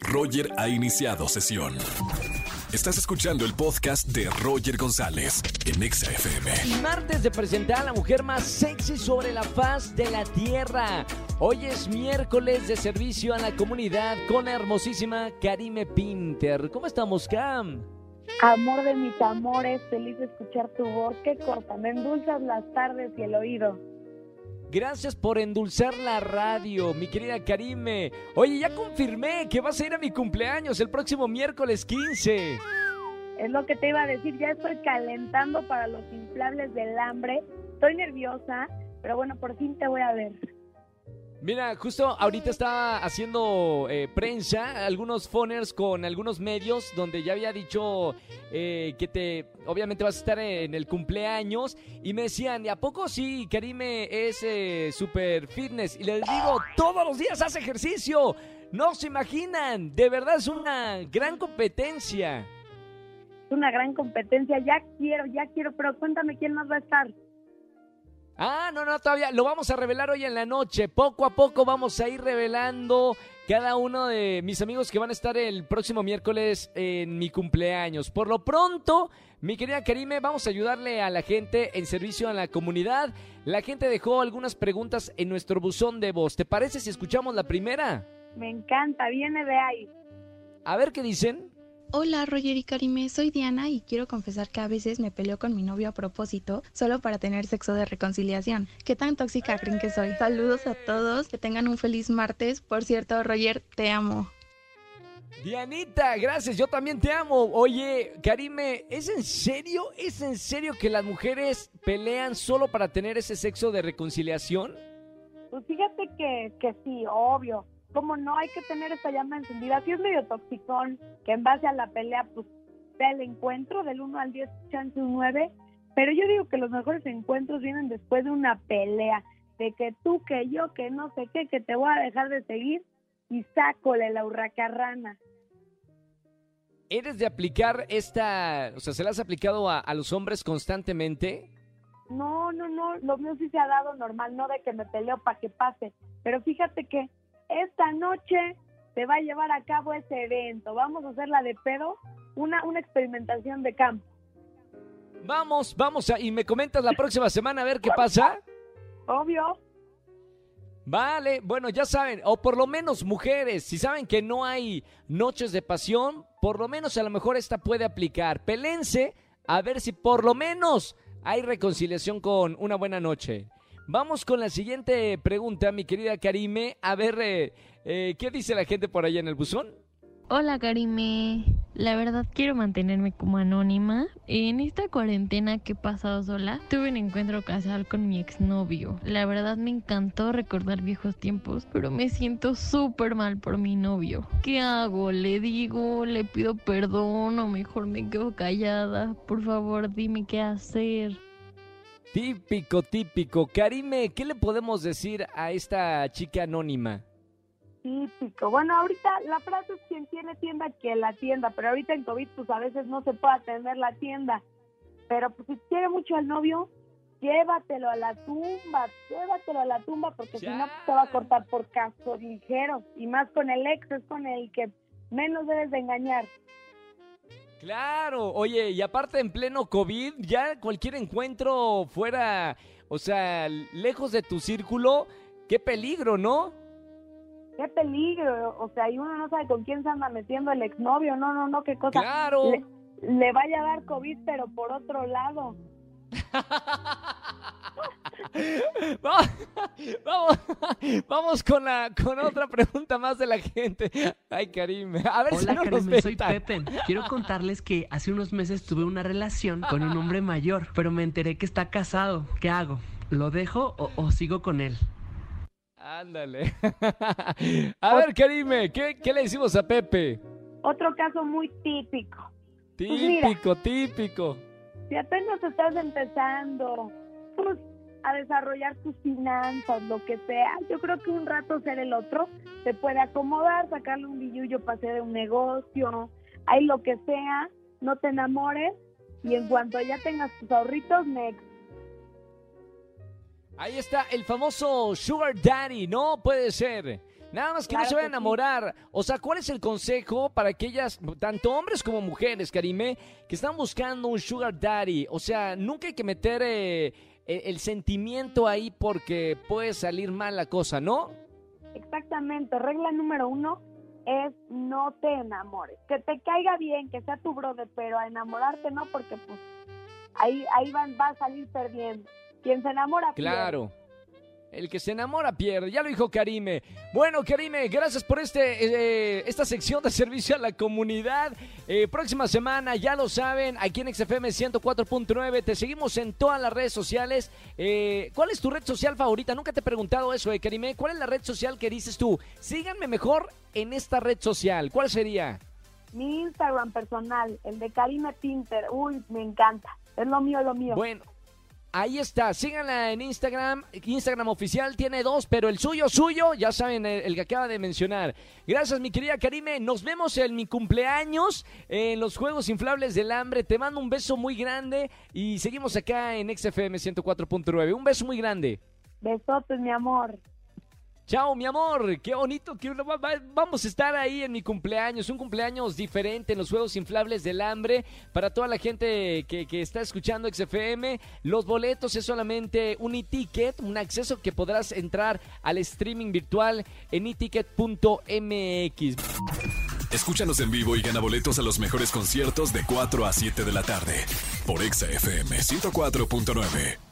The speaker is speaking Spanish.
Roger ha iniciado sesión. Estás escuchando el podcast de Roger González en Exa FM. Y martes de presentar a la mujer más sexy sobre la faz de la tierra. Hoy es miércoles de servicio a la comunidad con la hermosísima Karime Pinter. ¿Cómo estamos, Cam? Amor de mis amores, feliz de escuchar tu voz. Qué corta, me endulzas las tardes y el oído. Gracias por endulzar la radio, mi querida Karime. Oye, ya confirmé que vas a ir a mi cumpleaños el próximo miércoles 15. Es lo que te iba a decir, ya estoy calentando para los inflables del hambre. Estoy nerviosa, pero bueno, por fin te voy a ver. Mira, justo ahorita estaba haciendo eh, prensa, algunos phoners con algunos medios donde ya había dicho eh, que te, obviamente vas a estar en el cumpleaños y me decían, ¿y a poco sí, Karime es eh, super fitness? Y les digo, todos los días hace ejercicio, no se imaginan, de verdad es una gran competencia. Es una gran competencia, ya quiero, ya quiero, pero cuéntame quién más va a estar. Ah, no, no, todavía lo vamos a revelar hoy en la noche. Poco a poco vamos a ir revelando cada uno de mis amigos que van a estar el próximo miércoles en mi cumpleaños. Por lo pronto, mi querida Karime, vamos a ayudarle a la gente en servicio a la comunidad. La gente dejó algunas preguntas en nuestro buzón de voz. ¿Te parece si escuchamos la primera? Me encanta, viene de ahí. A ver qué dicen. Hola Roger y Karime, soy Diana y quiero confesar que a veces me peleo con mi novio a propósito solo para tener sexo de reconciliación. ¿Qué tan tóxica creen que soy? Saludos a todos, que tengan un feliz martes. Por cierto, Roger, te amo. Dianita, gracias, yo también te amo. Oye, Karime, ¿es en serio? ¿Es en serio que las mujeres pelean solo para tener ese sexo de reconciliación? Pues fíjate que, que sí, obvio como no hay que tener esta llama encendida, si es medio toxicón, que en base a la pelea, pues sea el encuentro del 1 al 10, chance un 9, pero yo digo que los mejores encuentros vienen después de una pelea, de que tú, que yo, que no sé qué, que te voy a dejar de seguir y sácole la hurracarrana. ¿Eres de aplicar esta, o sea, se la has aplicado a, a los hombres constantemente? No, no, no, lo mío sí se ha dado normal, no de que me peleo para que pase, pero fíjate que esta noche se va a llevar a cabo ese evento. Vamos a hacer la de pedo, una, una experimentación de campo. Vamos, vamos, a, y me comentas la próxima semana a ver qué pasa. Obvio. Vale, bueno, ya saben, o por lo menos mujeres, si saben que no hay noches de pasión, por lo menos a lo mejor esta puede aplicar. Pelense a ver si por lo menos hay reconciliación con una buena noche. Vamos con la siguiente pregunta, mi querida Karime. A ver, eh, eh, ¿qué dice la gente por allá en el buzón? Hola Karime, la verdad quiero mantenerme como anónima. En esta cuarentena que he pasado sola, tuve un encuentro casual con mi exnovio. La verdad me encantó recordar viejos tiempos, pero me siento súper mal por mi novio. ¿Qué hago? ¿Le digo? ¿Le pido perdón o mejor me quedo callada? Por favor, dime qué hacer. Típico, típico. Karime, ¿qué le podemos decir a esta chica anónima? Típico. Bueno, ahorita la frase es quien tiene tienda que la tienda, pero ahorita en COVID pues a veces no se puede atender la tienda. Pero pues si quiere mucho al novio, llévatelo a la tumba, llévatelo a la tumba porque si no pues, te va a cortar por casos ligeros y más con el ex es con el que menos debes de engañar. Claro, oye, y aparte en pleno COVID, ya cualquier encuentro fuera, o sea, lejos de tu círculo, qué peligro, ¿no? Qué peligro, o sea, y uno no sabe con quién se anda metiendo el exnovio, no, no, no, qué cosa. Claro. Le, le vaya a dar COVID, pero por otro lado. vamos, vamos, con la con otra pregunta más de la gente. Ay, Karim. A ver Hola, si no Karim, nos soy Pepe. Quiero contarles que hace unos meses tuve una relación con un hombre mayor, pero me enteré que está casado. ¿Qué hago? ¿Lo dejo o, o sigo con él? Ándale. A ver, Karime, ¿qué, ¿qué, le decimos a Pepe? Otro caso muy típico. Típico, pues mira, típico. Si apenas estás empezando, a desarrollar tus finanzas, lo que sea. Yo creo que un rato ser el otro te puede acomodar, sacarle un billullo para hacer un negocio, hay lo que sea, no te enamores y en cuanto ya tengas tus ahorritos, next. Ahí está el famoso Sugar Daddy, ¿no? Puede ser. Nada más que no se vaya a sí. enamorar. O sea, ¿cuál es el consejo para aquellas, tanto hombres como mujeres, Karime, que están buscando un sugar daddy? O sea, nunca hay que meter eh, el, sentimiento ahí porque puede salir mal la cosa, ¿no? Exactamente. Regla número uno es no te enamores. Que te caiga bien, que sea tu brother, pero a enamorarte no, porque pues ahí, ahí van, va a salir perdiendo. Quien se enamora pierde. El que se enamora pierde, ya lo dijo Karime. Bueno, Karime, gracias por este eh, esta sección de servicio a la comunidad. Eh, próxima semana, ya lo saben, aquí en XFM 104.9, te seguimos en todas las redes sociales. Eh, ¿Cuál es tu red social favorita? Nunca te he preguntado eso, eh, Karime. ¿Cuál es la red social que dices tú? Síganme mejor en esta red social. ¿Cuál sería? Mi Instagram personal, el de Karime Pinter, uy, me encanta. Es lo mío, lo mío. Bueno, ahí está. Síganla en Instagram. Instagram oficial tiene dos, pero el suyo, suyo, ya saben, el, el que acaba de mencionar. Gracias, mi querida Karime. Nos vemos en mi cumpleaños en los Juegos Inflables del Hambre. Te mando un beso muy grande y seguimos acá en XFM 104.9. Un beso muy grande. Besotes, mi amor. Chao, mi amor. Qué bonito que vamos a estar ahí en mi cumpleaños. Un cumpleaños diferente en los Juegos Inflables del Hambre. Para toda la gente que, está escuchando XFM, los boletos es solamente un e-ticket, un acceso que podrás entrar al streaming virtual en eticket.mx. Escúchanos en vivo y gana boletos a los mejores conciertos de 4 a 7 de la tarde por Exa FM 104.9.